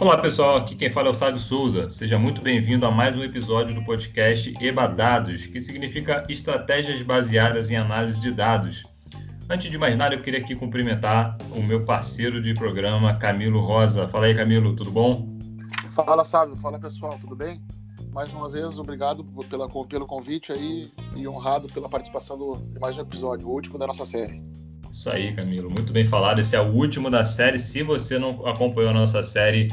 Olá pessoal, aqui quem fala é o Sávio Souza. Seja muito bem-vindo a mais um episódio do podcast EBA Dados, que significa Estratégias Baseadas em Análise de Dados. Antes de mais nada, eu queria aqui cumprimentar o meu parceiro de programa, Camilo Rosa. Fala aí, Camilo, tudo bom? Fala, Sávio. Fala, pessoal, tudo bem? Mais uma vez, obrigado pela, pelo convite aí e honrado pela participação do, de mais um episódio, o último da nossa série. Isso aí, Camilo. Muito bem falado. Esse é o último da série. Se você não acompanhou a nossa série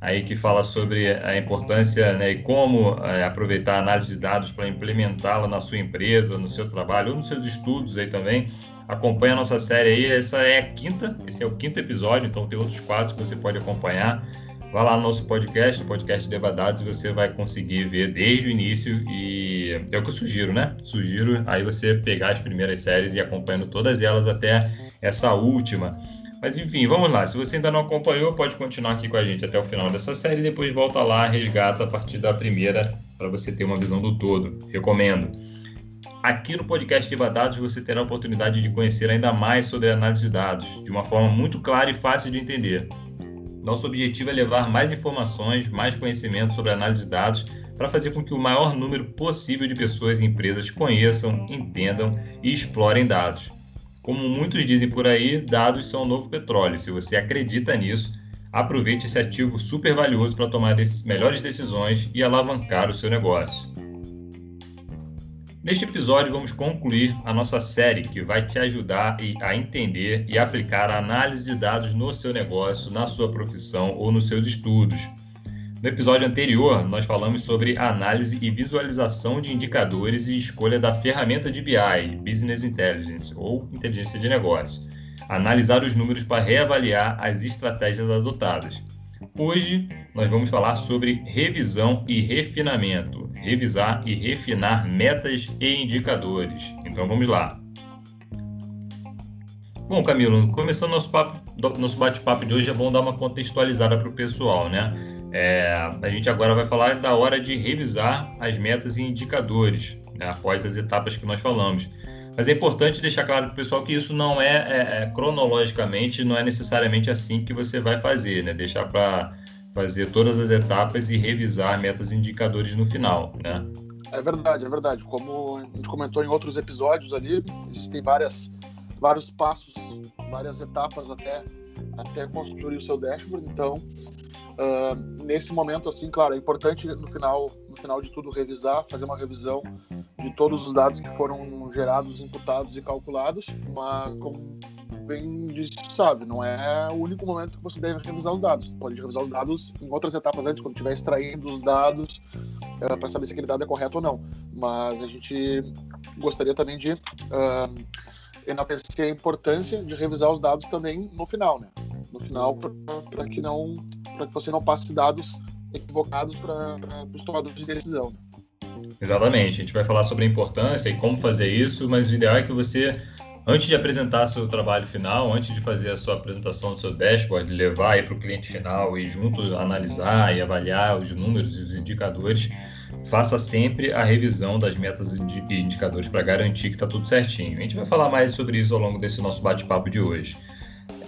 aí que fala sobre a importância né, e como é, aproveitar a análise de dados para implementá-la na sua empresa, no seu trabalho ou nos seus estudos aí também. Acompanhe a nossa série aí. Essa é a quinta, esse é o quinto episódio, então tem outros quatro que você pode acompanhar. Vá lá no nosso podcast, o podcast Devadados, e você vai conseguir ver desde o início e é o que eu sugiro, né? Sugiro aí você pegar as primeiras séries e acompanhando todas elas até essa última. Mas enfim, vamos lá. Se você ainda não acompanhou, pode continuar aqui com a gente até o final dessa série e depois volta lá, resgata a partir da primeira para você ter uma visão do todo. Recomendo. Aqui no podcast Devadados você terá a oportunidade de conhecer ainda mais sobre a análise de dados, de uma forma muito clara e fácil de entender. Nosso objetivo é levar mais informações, mais conhecimento sobre análise de dados para fazer com que o maior número possível de pessoas e empresas conheçam, entendam e explorem dados. Como muitos dizem por aí, dados são o novo petróleo. Se você acredita nisso, aproveite esse ativo super valioso para tomar melhores decisões e alavancar o seu negócio. Neste episódio, vamos concluir a nossa série que vai te ajudar a entender e aplicar a análise de dados no seu negócio, na sua profissão ou nos seus estudos. No episódio anterior, nós falamos sobre análise e visualização de indicadores e escolha da ferramenta de BI, Business Intelligence, ou inteligência de negócio. Analisar os números para reavaliar as estratégias adotadas. Hoje nós vamos falar sobre revisão e refinamento, revisar e refinar metas e indicadores. Então vamos lá. Bom, Camilo, começando nosso, nosso bate-papo de hoje, é bom dar uma contextualizada para o pessoal, né? É, a gente agora vai falar da hora de revisar as metas e indicadores, né, após as etapas que nós falamos. Mas é importante deixar claro para o pessoal que isso não é, é, é, cronologicamente, não é necessariamente assim que você vai fazer, né? Deixar para fazer todas as etapas e revisar metas e indicadores no final, né? É verdade, é verdade. Como a gente comentou em outros episódios ali, existem várias, vários passos, várias etapas até, até construir o seu dashboard. Então, uh, nesse momento, assim, claro, é importante no final, no final de tudo revisar, fazer uma revisão de todos os dados que foram gerados, imputados e calculados, mas como bem disse, sabe, não é o único momento que você deve revisar os dados. Pode revisar os dados em outras etapas antes, quando estiver extraindo os dados, uh, para saber se aquele dado é correto ou não. Mas a gente gostaria também de uh, enaltecer a importância de revisar os dados também no final, né? No final, para que não, para que você não passe dados equivocados para os tomadores de decisão. Exatamente. A gente vai falar sobre a importância e como fazer isso, mas o ideal é que você, antes de apresentar seu trabalho final, antes de fazer a sua apresentação do seu dashboard, levar para o cliente final e junto analisar e avaliar os números e os indicadores, faça sempre a revisão das metas e indicadores para garantir que está tudo certinho. A gente vai falar mais sobre isso ao longo desse nosso bate-papo de hoje.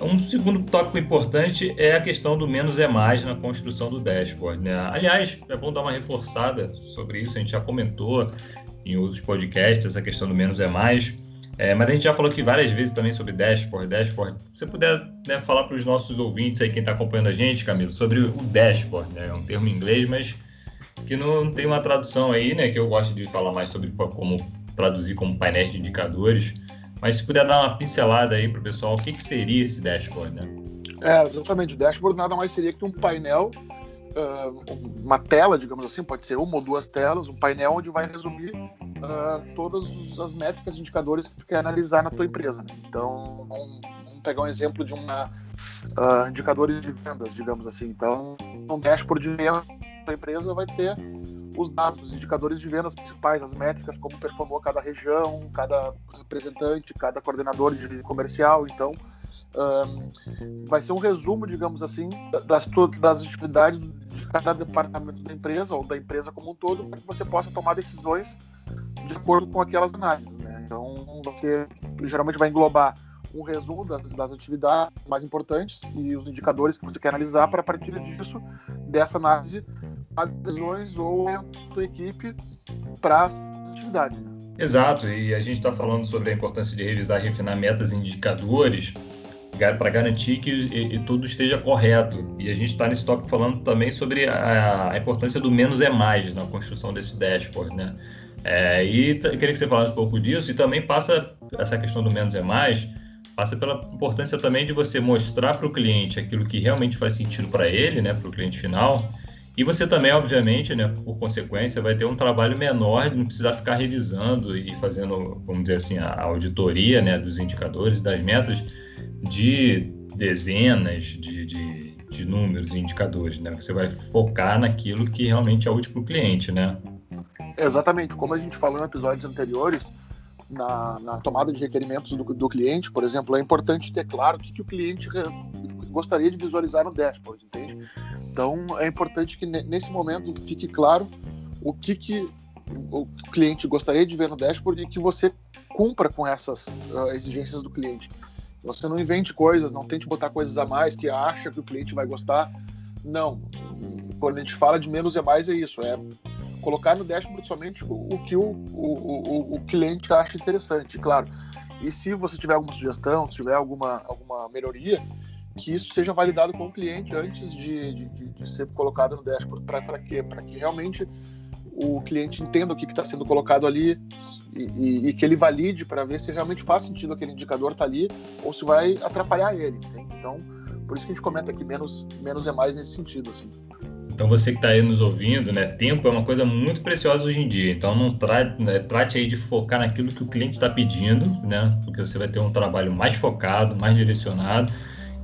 Um segundo tópico importante é a questão do menos é mais na construção do dashboard. Né? Aliás, é bom dar uma reforçada sobre isso, a gente já comentou em outros podcasts essa questão do menos é mais. É, mas a gente já falou aqui várias vezes também sobre dashboard, dashboard. Se você puder né, falar para os nossos ouvintes aí, quem está acompanhando a gente, Camilo, sobre o dashboard, né? É um termo em inglês, mas que não tem uma tradução aí, né? Que eu gosto de falar mais sobre como traduzir como painéis de indicadores. Mas se puder dar uma pincelada aí para o pessoal, o que, que seria esse dashboard, né? É, exatamente. O dashboard nada mais seria que um painel, uh, uma tela, digamos assim, pode ser uma ou duas telas, um painel onde vai resumir uh, todas as métricas indicadores que tu quer analisar na tua empresa. Né? Então, vamos, pegar um exemplo de uma uh, indicadores de vendas, digamos assim. Então, um dashboard de venda da empresa vai ter os dados, os indicadores de vendas principais, as métricas, como performou cada região, cada representante, cada coordenador de comercial. Então, um, vai ser um resumo, digamos assim, das, das atividades de cada departamento da empresa ou da empresa como um todo, para que você possa tomar decisões de acordo com aquelas análises. Né? Então, você geralmente vai englobar um resumo das, das, atividades mais importantes e os indicadores que você quer analisar para a partir disso, dessa análise, adesões ou a tua equipe para as atividades. Né? Exato, e a gente está falando sobre a importância de revisar e refinar metas e indicadores para garantir que e, e tudo esteja correto. E a gente está nesse tópico falando também sobre a, a, importância do menos é mais na construção desse dashboard, né? É, e queria que você falasse um pouco disso e também passa essa questão do menos é mais passa pela importância também de você mostrar para o cliente aquilo que realmente faz sentido para ele, né, para o cliente final. E você também, obviamente, né, por consequência, vai ter um trabalho menor não precisar ficar revisando e fazendo, vamos dizer assim, a auditoria né, dos indicadores das metas de dezenas de, de, de números e indicadores. Né? Você vai focar naquilo que realmente é útil para o cliente, né? Exatamente. Como a gente falou em episódios anteriores, na, na tomada de requerimentos do, do, cliente, por exemplo, é importante ter claro o que, que o cliente gostaria de visualizar no dashboard? Então, é importante que nesse momento fique claro o que, que o cliente gostaria de ver no dashboard e que você cumpra com essas uh, exigências do cliente. Você não invente coisas, não tente botar coisas a mais que acha que o cliente vai gostar. Não. Quando a gente fala de menos é mais, é isso. É colocar no dashboard somente o que o, o, o, o cliente acha interessante, claro. E se você tiver alguma sugestão, se tiver alguma, alguma melhoria, que isso seja validado com o cliente antes de, de, de ser colocado no dashboard. Para quê? Para que realmente o cliente entenda o que está sendo colocado ali e, e, e que ele valide para ver se realmente faz sentido aquele indicador estar tá ali ou se vai atrapalhar ele. Entende? Então, por isso que a gente comenta que menos, menos é mais nesse sentido. Assim. Então você que está aí nos ouvindo, né, tempo é uma coisa muito preciosa hoje em dia. Então não trate, né, trate aí de focar naquilo que o cliente está pedindo, né, porque você vai ter um trabalho mais focado, mais direcionado.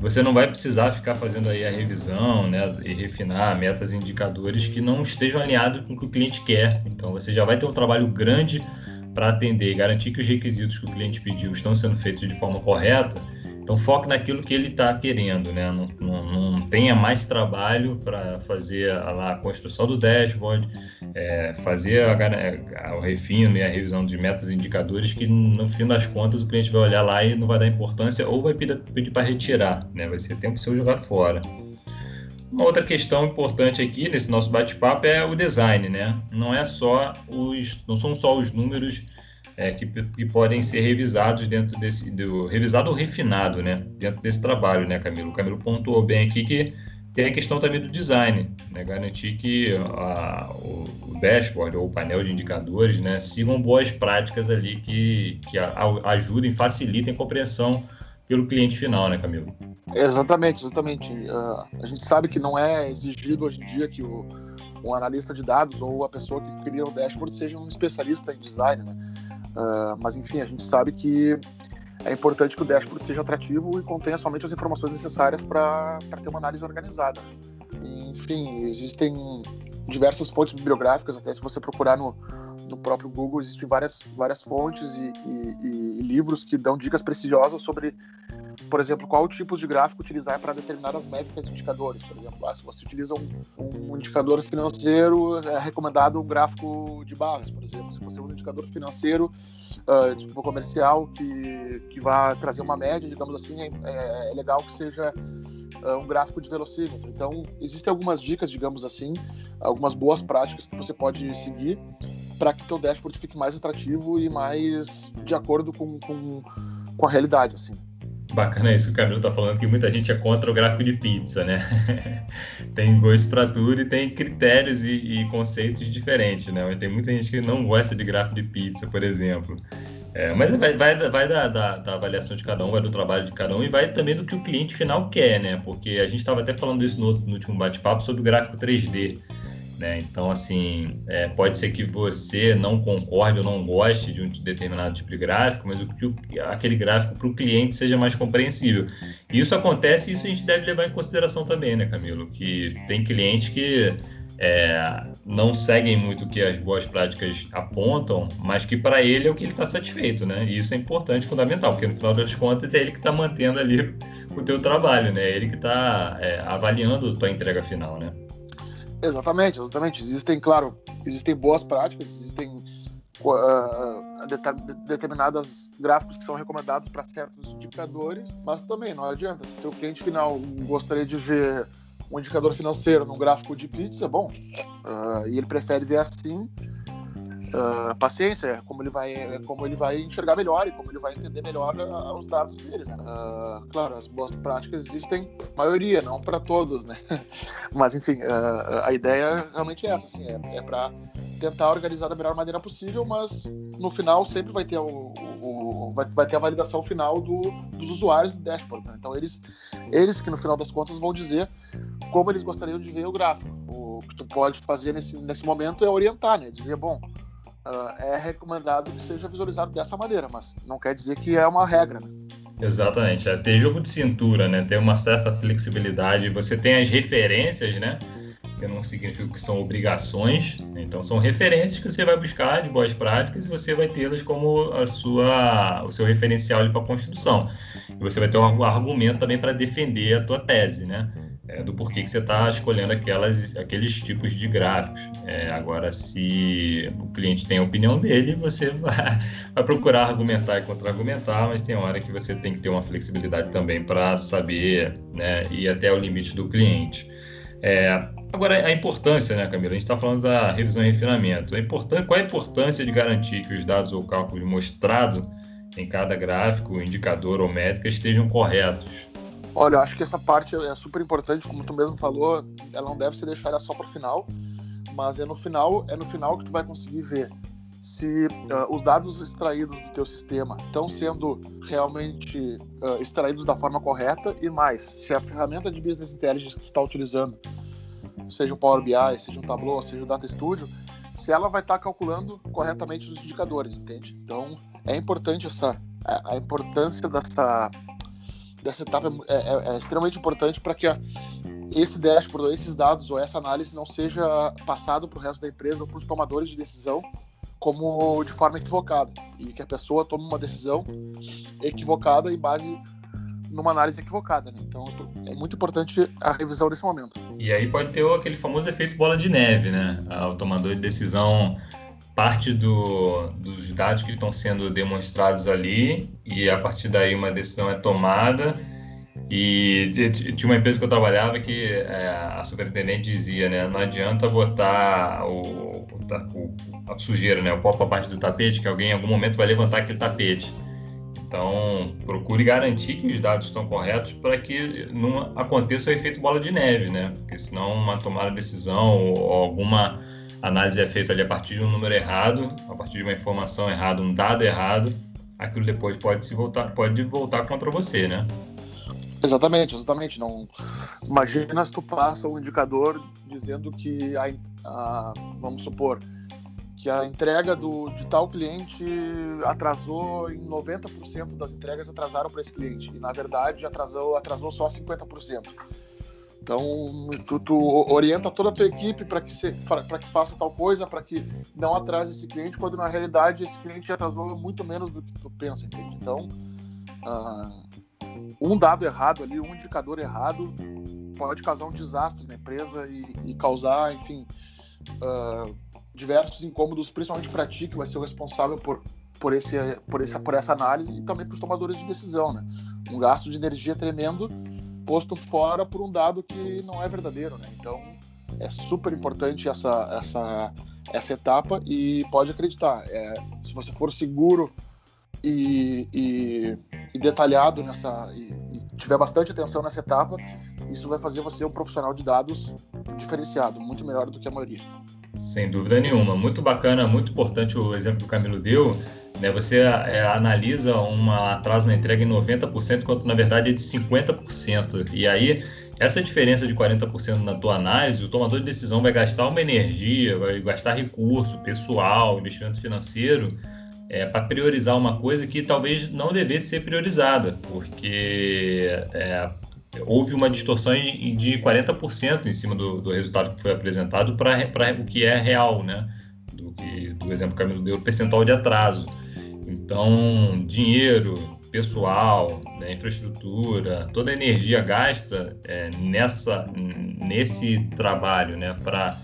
Você não vai precisar ficar fazendo aí a revisão, né, e refinar metas e indicadores que não estejam alinhados com o que o cliente quer. Então você já vai ter um trabalho grande para atender e garantir que os requisitos que o cliente pediu estão sendo feitos de forma correta então foque naquilo que ele está querendo, né? Não, não, não, tenha mais trabalho para fazer a, lá, a, construção do dashboard, é, fazer a, a, o refino e a revisão de metas e indicadores que no fim das contas o cliente vai olhar lá e não vai dar importância ou vai pedir, pedir para retirar, né? Vai ser tempo seu jogar fora. Uma outra questão importante aqui nesse nosso bate-papo é o design, né? Não é só os, não são só os números é, que, que, podem ser revisados dentro desse do revisado ou refinado, né, dentro desse trabalho, né, Camilo? O Camilo pontuou bem aqui que tem a questão também do design, né, garantir que a, o, o, dashboard ou o painel de indicadores, né, sigam boas práticas ali que, que a, a, ajudem, facilitem a compreensão pelo cliente final, né, Camilo? Exatamente, exatamente. Uh, a gente sabe que não é exigido hoje em dia que o, um analista de dados ou a pessoa que cria o dashboard seja um especialista em design, né? Uh, mas enfim, a gente sabe que é importante que o dashboard seja atrativo e contenha somente as informações necessárias para ter uma análise organizada. Enfim, existem diversas fontes bibliográficas, até se você procurar no, no próprio Google, existem várias, várias fontes e, e, e livros que dão dicas preciosas sobre por exemplo, qual tipo de gráfico utilizar para determinadas métricas e indicadores. Por exemplo, ah, se você utiliza um, um, indicador financeiro, é recomendado um gráfico de barras, por exemplo. Se você usa um indicador financeiro, uh, desculpa, comercial, que, que vai trazer uma média, digamos assim, é, é, é legal que seja uh, um gráfico de velocímetro. Então, existem algumas dicas, digamos assim, algumas boas práticas que você pode seguir para que teu dashboard fique mais atrativo e mais de acordo com, com, com a realidade, assim. Bacana isso que o Camilo está falando, que muita gente é contra o gráfico de pizza, né? tem gosto para tudo e tem critérios e, e, conceitos diferentes, né? Mas tem muita gente que não gosta de gráfico de pizza, por exemplo. É, mas vai, vai, vai da, da, da, avaliação de cada um, vai do trabalho de cada um e vai também do que o cliente final quer, né? Porque a gente estava até falando isso no, no último bate-papo sobre o gráfico 3D. Né? Então, assim, é, pode ser que você não concorde ou não goste de um determinado tipo de gráfico, mas o que aquele gráfico para o cliente seja mais compreensível. E isso acontece e isso a gente deve levar em consideração também, né, Camilo? Que tem cliente que é, não seguem muito o que as boas práticas apontam, mas que para ele é o que ele está satisfeito, né? E isso é importante, fundamental, porque no final das contas é ele que está mantendo ali o teu trabalho, né? É ele que está é, avaliando a tua entrega final, né? Exatamente, exatamente. Existem, claro, existem boas práticas, existem uh, determinadas gráficos que são recomendados para certos indicadores, mas também não adianta. Se o cliente final gostaria de ver um indicador financeiro num gráfico de pizza, bom, uh, e ele prefere ver assim, uh, paciência, é como ele vai, é como ele vai enxergar melhor e como ele vai entender melhor uh, os dados dele, né? Uh, claro, as boas práticas existem, maioria, não para todos, né? Mas enfim, a ideia realmente é essa, assim, é, é para tentar organizar da melhor maneira possível, mas no final sempre vai ter o, o, o vai, vai, ter a validação final do, dos usuários do dashboard. Né? Então eles, eles que no final das contas vão dizer como eles gostariam de ver o gráfico. O que tu pode fazer nesse, nesse momento é orientar, né? Dizer, bom, uh, é recomendado que seja visualizado dessa maneira, mas não quer dizer que é uma regra. Né? Exatamente, é ter jogo de cintura, né? Ter uma certa flexibilidade. Você tem as referências, né? Que não significa que são obrigações, né? então são referências que você vai buscar de boas práticas e você vai tê-las como a sua, o seu referencial para a construção. E você vai ter um argumento também para defender a tua tese, né? É, do porquê que você está escolhendo aquelas, aqueles tipos de gráficos. É, agora, se o cliente tem a opinião dele, você vai, vai procurar argumentar e contra-argumentar, mas tem hora que você tem que ter uma flexibilidade também para saber né, ir até o limite do cliente. É, agora, a importância, né, Camila? A gente está falando da revisão e refinamento. É importante, qual a importância de garantir que os dados ou cálculos mostrados em cada gráfico, indicador ou métrica estejam corretos? Olha, eu acho que essa parte é super importante, como tu mesmo falou, ela não deve ser deixada só para o final, mas é no final, é no final que tu vai conseguir ver se uh, os dados extraídos do teu sistema estão sendo realmente uh, extraídos da forma correta e mais, se a ferramenta de business intelligence que tu está utilizando, seja o Power BI, seja o Tableau, seja o Data Studio, se ela vai estar tá calculando corretamente os indicadores, entende? Então é importante essa a importância dessa dessa etapa é, é, é extremamente importante para que a, esse dashboard, esses dados ou essa análise não seja passado para o resto da empresa ou para os tomadores de decisão como de forma equivocada e que a pessoa tome uma decisão equivocada em base numa análise equivocada. Né? Então é muito importante a revisão desse momento. E aí pode ter aquele famoso efeito bola de neve, né? O tomador de decisão parte do, dos dados que estão sendo demonstrados ali e a partir daí uma decisão é tomada. E tinha uma empresa que eu trabalhava que é, a superintendente dizia, né, não adianta botar o, o, a sujeira, né, o pó para parte do tapete, que alguém em algum momento vai levantar aquele tapete. Então, procure garantir que os dados estão corretos para que não aconteça o efeito bola de neve, né? Porque senão uma tomada de decisão ou alguma a análise é feita ali a partir de um número errado, a partir de uma informação errada, um dado errado, aquilo depois pode se voltar, pode voltar contra você, né? Exatamente, exatamente. Não imagina se tu passa um indicador dizendo que a, a vamos supor que a entrega do, de tal cliente atrasou em 90% das entregas atrasaram para esse cliente e na verdade atrasou atrasou só 50%. Então, tu, tu, orienta toda a tua equipe para que, que faça tal coisa, para que não atrase esse cliente, quando na realidade esse cliente atrasou muito menos do que tu pensa, entende? Então, uh, um dado errado ali, um indicador errado, pode causar um desastre na empresa e, e causar, enfim, uh, diversos incômodos, principalmente para ti, que vai ser o responsável por, por, esse, por, esse, por essa análise, e também para os tomadores de decisão, né? Um gasto de energia tremendo posto fora por um dado que não é verdadeiro, né? Então é super importante essa essa essa etapa e pode acreditar, é, se você for seguro e, e, e detalhado nessa e, e, tiver bastante atenção nessa etapa, isso vai fazer você um profissional de dados diferenciado, muito melhor do que a maioria. Sem dúvida nenhuma, muito bacana, muito importante o exemplo que o Camilo deu né, você é, analisa um atraso na entrega em 90%, quando na verdade é de 50%. E aí, essa diferença de 40% na tua análise, o tomador de decisão vai gastar uma energia, vai gastar recurso, pessoal, investimento financeiro, é, para priorizar uma coisa que talvez não devesse ser priorizada, porque é, houve uma distorção de 40% em cima do, do resultado que foi apresentado para o que é real, né? Do, que, do exemplo que o Camilo deu, percentual de atraso. Então, dinheiro, pessoal, né, infraestrutura, toda a energia gasta é, nessa, nesse trabalho né, para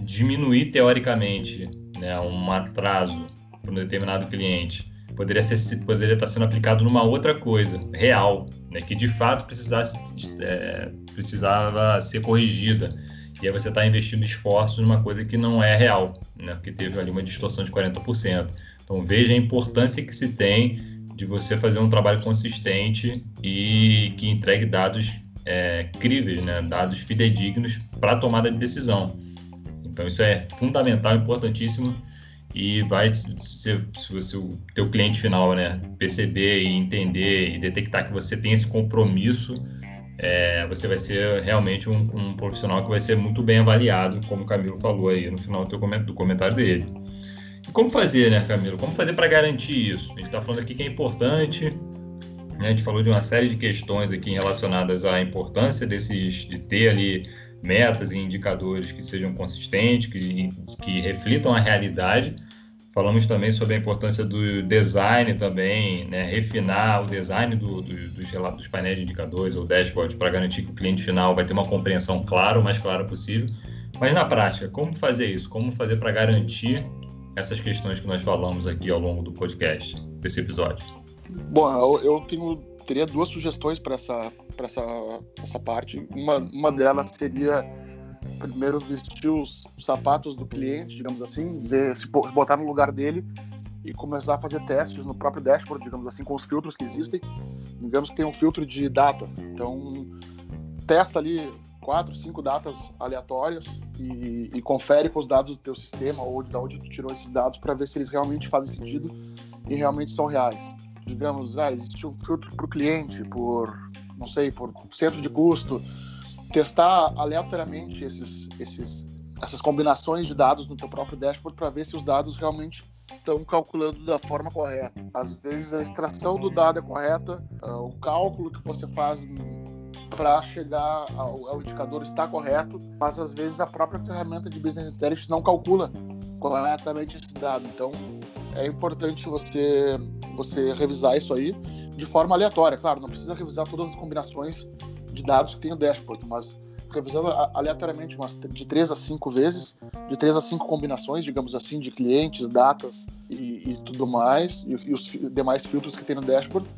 diminuir teoricamente né, um atraso para um determinado cliente poderia, ser, poderia estar sendo aplicado numa outra coisa, real, né, que de fato precisasse, é, precisava ser corrigida. E aí você está investindo esforços numa coisa que não é real, né, porque teve ali uma distorção de 40%. Então veja a importância que se tem de você fazer um trabalho consistente e que entregue dados é, críveis, né, dados fidedignos para a tomada de decisão. Então isso é fundamental, importantíssimo e vai se, se o teu cliente final né perceber e entender e detectar que você tem esse compromisso é, você vai ser realmente um, um, profissional que vai ser muito bem avaliado como o Camilo falou aí no final do, teu, do comentário dele como fazer né Camilo como fazer para garantir isso a gente está falando aqui que é importante né? a gente falou de uma série de questões aqui relacionadas à importância desses de ter ali metas e indicadores que sejam consistentes, que, que reflitam a realidade. Falamos também sobre a importância do design também, né? refinar o design do, do, dos, dos painéis de indicadores ou dashboard para garantir que o cliente final vai ter uma compreensão clara, o mais clara possível. Mas na prática, como fazer isso? Como fazer para garantir essas questões que nós falamos aqui ao longo do podcast, desse episódio? Bom, eu, tenho teria duas sugestões para essa, essa, essa parte. Uma, uma delas seria primeiro vestir os sapatos do cliente, digamos assim, ver, se botar no lugar dele e começar a fazer testes no próprio dashboard, digamos assim, com os filtros que existem. Digamos que tem um filtro de data. Então, testa ali quatro, cinco datas aleatórias e, e confere com os dados do teu sistema ou de onde tu tirou esses dados para ver se eles realmente fazem sentido e realmente são reais digamos, ah, existe um filtro para o cliente, por, não sei, por centro de custo, testar aleatoriamente esses, esses, essas combinações de dados no teu próprio dashboard para ver se os dados realmente estão calculando da forma correta. Às vezes a extração do dado é correta, uh, o cálculo que você faz para chegar ao, ao, indicador está correto, mas às vezes a própria ferramenta de Business Intelligence não calcula corretamente esse dado. Então é importante você você revisar isso aí de forma aleatória. Claro, não precisa revisar todas as combinações de dados que tem o dashboard, mas revisando aleatoriamente umas de três a cinco vezes, de três a cinco combinações, digamos assim, de clientes, datas e, e tudo mais, e, e, os demais filtros que tem no dashboard,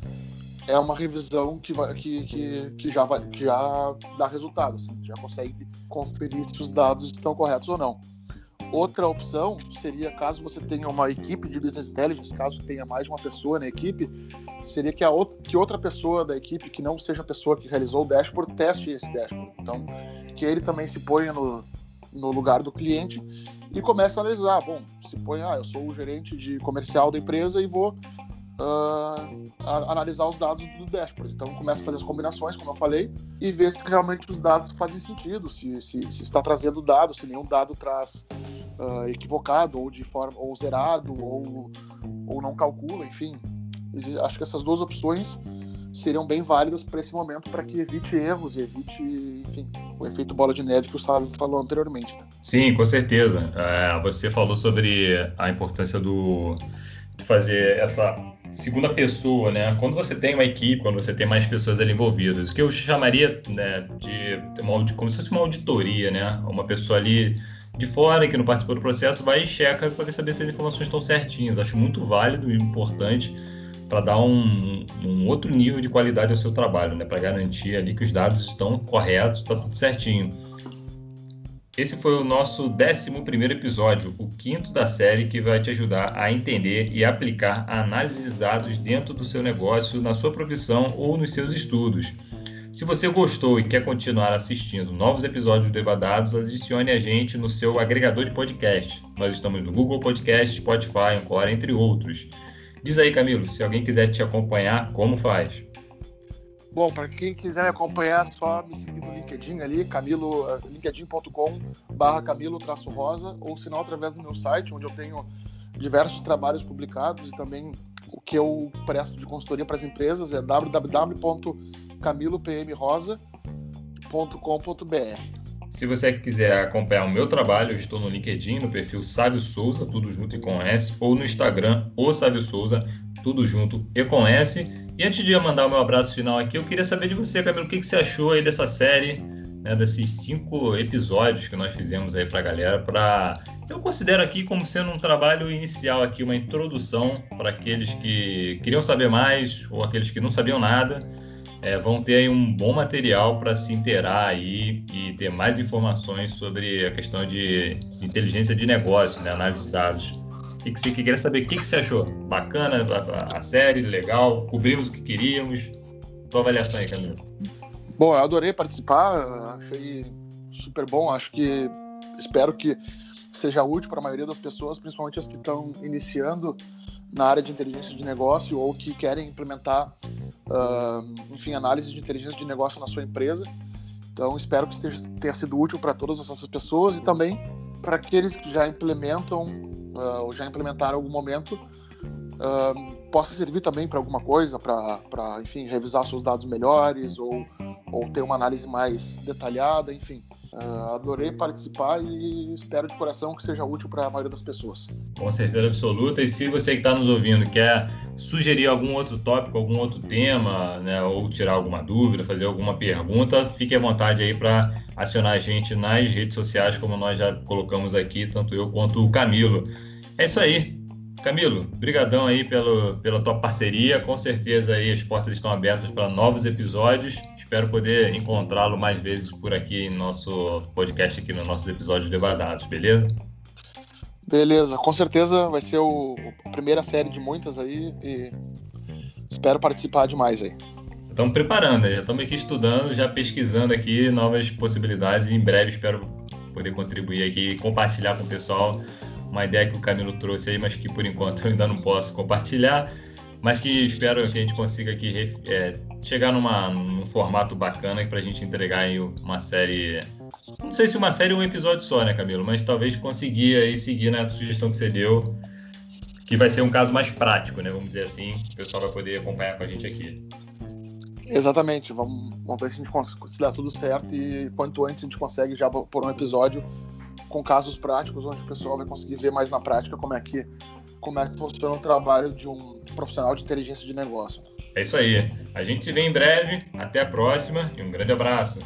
é uma revisão que, vai, que, que, que, já, vai, que já dá resultado, assim, já consegue conferir se os dados estão corretos ou não. Outra opção seria, caso você tenha uma equipe de business intelligence, caso tenha mais de uma pessoa na equipe, seria que, a outra, que outra pessoa da equipe, que não seja a pessoa que realizou o dashboard, teste esse dashboard. Então, que ele também se ponha no, no lugar do cliente e comece a analisar. Bom, se põe, ah, eu sou o gerente de comercial da empresa e vou uh, analisar os dados do dashboard. Então, começa a fazer as combinações, como eu falei, e ver se realmente os dados fazem sentido, se, se, se está trazendo dados, se nenhum dado traz uh, equivocado, ou de forma ou zerado, ou, ou não calcula, enfim. Acho que essas duas opções seriam bem válidas para esse momento para que evite erros e evite, enfim, o efeito bola de neve que o Sávio falou anteriormente. Né? Sim, com certeza. É, você falou sobre a importância do, de fazer essa segunda pessoa, né? Quando você tem uma equipe, quando você tem mais pessoas ali envolvidas, o que eu chamaria né, de uma, como se fosse uma auditoria, né? Uma pessoa ali de fora que não participou do processo vai e checa para saber se as informações estão certinhas. Acho muito válido e importante para dar um, um, outro nível de qualidade ao seu trabalho, né? Para garantir ali que os dados estão corretos, está tudo certinho. Esse foi o nosso 11 episódio, o quinto da série que vai te ajudar a entender e aplicar a análise de dados dentro do seu negócio, na sua profissão ou nos seus estudos. Se você gostou e quer continuar assistindo novos episódios do Evadados, adicione a gente no seu agregador de podcast. Nós estamos no Google Podcast, Spotify, Encore, entre outros. Diz aí, Camilo, se alguém quiser te acompanhar, como faz? Bom, para quem quiser me acompanhar, é só me seguir no LinkedIn ali, camilo, eh, linkedin.com barra camilo-rosa, ou não, através do meu site, onde eu tenho diversos trabalhos publicados e também o que eu presto de consultoria para as empresas é www.camilopmrosa.com.br. Se você quiser acompanhar o meu trabalho, eu estou no LinkedIn, no perfil Sávio Souza, tudo junto e com S, ou no Instagram, o Sávio Souza, tudo junto e com S. E antes de eu mandar o meu abraço final aqui, eu queria saber de você, Camilo, o que, que você achou aí dessa série? né, desses cinco episódios que nós fizemos aí para a galera, para eu considero aqui como sendo um trabalho inicial aqui, uma introdução para aqueles que queriam saber mais ou aqueles que não sabiam nada. É, vão ter aí um bom material para se inteirar aí e ter mais informações sobre a questão de inteligência de negócio, né, análise de dados. O que, você queria saber? O que, que você achou? Bacana a, a série, legal, cobrimos o que queríamos. Tua avaliação aí, Camilo. Bom, eu adorei participar, achei super bom. Acho que espero que seja útil para a maioria das pessoas, principalmente as que estão iniciando na área de inteligência de negócio ou que querem implementar, uh, enfim, análise de inteligência de negócio na sua empresa. Então, espero que esteja, tenha sido útil para todas essas pessoas e também para aqueles que já implementam uh, ou já implementaram em algum momento, uh, possa servir também para alguma coisa, para, enfim, revisar seus dados melhores ou ou ter uma análise mais detalhada, enfim. Uh, adorei participar e espero de coração que seja útil para a maioria das pessoas. Com certeza absoluta. E se você que está nos ouvindo quer sugerir algum outro tópico, algum outro tema, né, ou tirar alguma dúvida, fazer alguma pergunta, fique à vontade aí para acionar a gente nas redes sociais, como nós já colocamos aqui, tanto eu quanto o Camilo. É isso aí. Camilo, brigadão aí pelo, pela tua parceria. Com certeza aí as portas estão abertas para novos episódios. Espero poder encontrá-lo mais vezes por aqui em nosso podcast, aqui nos nossos episódios debadados, beleza? Beleza, com certeza vai ser o, a primeira série de muitas aí e espero participar demais aí. Estamos preparando, já estamos aqui estudando, já pesquisando aqui novas possibilidades e em breve espero poder contribuir aqui e compartilhar com o pessoal uma ideia que o Camilo trouxe aí, mas que por enquanto eu ainda não posso compartilhar, mas que espero que a gente consiga aqui é, chegar numa, num formato bacana para a gente entregar aí uma série. Não sei se uma série ou um episódio só, né, Camilo? Mas talvez conseguir aí seguir na sugestão que você deu, que vai ser um caso mais prático, né? Vamos dizer assim, o pessoal vai poder acompanhar com a gente aqui. Exatamente, vamos, vamos ver se a gente consegue, se tudo certo e quanto antes a gente consegue já por um episódio com casos práticos, onde o pessoal vai conseguir ver mais na prática como é que, como é que funciona o trabalho de um profissional de inteligência de negócio. É isso aí. A gente se vê em breve. Até a próxima e um grande abraço.